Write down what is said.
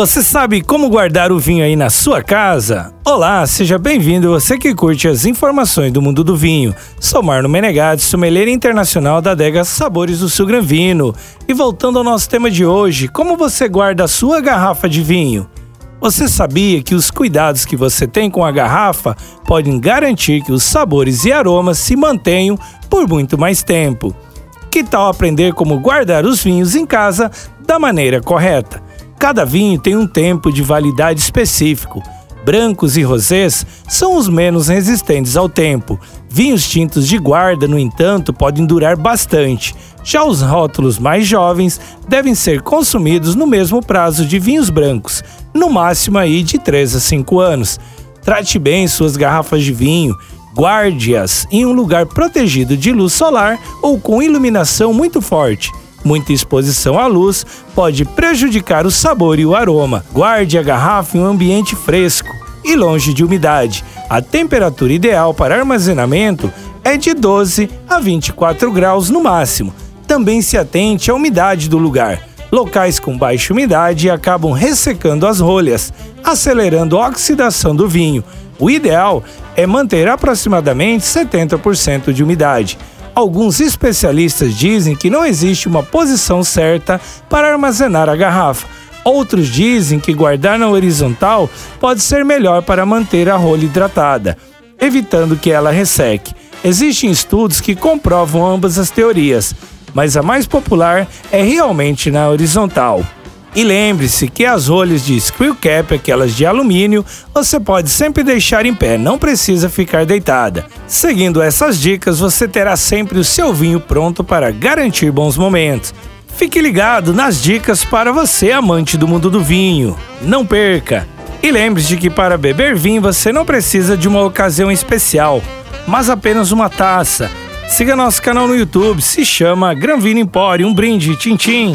Você sabe como guardar o vinho aí na sua casa? Olá, seja bem-vindo você que curte as informações do mundo do vinho. Sou Marno Menegatti, sommelier internacional da adega Sabores do Sul Gran Vino. E voltando ao nosso tema de hoje, como você guarda a sua garrafa de vinho? Você sabia que os cuidados que você tem com a garrafa podem garantir que os sabores e aromas se mantenham por muito mais tempo? Que tal aprender como guardar os vinhos em casa da maneira correta? Cada vinho tem um tempo de validade específico. Brancos e rosés são os menos resistentes ao tempo. Vinhos tintos de guarda, no entanto, podem durar bastante. Já os rótulos mais jovens devem ser consumidos no mesmo prazo de vinhos brancos, no máximo aí de 3 a 5 anos. Trate bem suas garrafas de vinho, guarde-as em um lugar protegido de luz solar ou com iluminação muito forte. Muita exposição à luz pode prejudicar o sabor e o aroma. Guarde a garrafa em um ambiente fresco e longe de umidade. A temperatura ideal para armazenamento é de 12 a 24 graus no máximo. Também se atente à umidade do lugar. Locais com baixa umidade acabam ressecando as rolhas, acelerando a oxidação do vinho. O ideal é manter aproximadamente 70% de umidade. Alguns especialistas dizem que não existe uma posição certa para armazenar a garrafa. Outros dizem que guardar na horizontal pode ser melhor para manter a rolha hidratada, evitando que ela resseque. Existem estudos que comprovam ambas as teorias, mas a mais popular é realmente na horizontal. E lembre-se que as rolhas de screw cap, aquelas de alumínio, você pode sempre deixar em pé, não precisa ficar deitada. Seguindo essas dicas, você terá sempre o seu vinho pronto para garantir bons momentos. Fique ligado nas dicas para você, amante do mundo do vinho. Não perca! E lembre-se que para beber vinho você não precisa de uma ocasião especial, mas apenas uma taça. Siga nosso canal no YouTube, se chama Gran Vino Empório, um brinde, tchim tchim.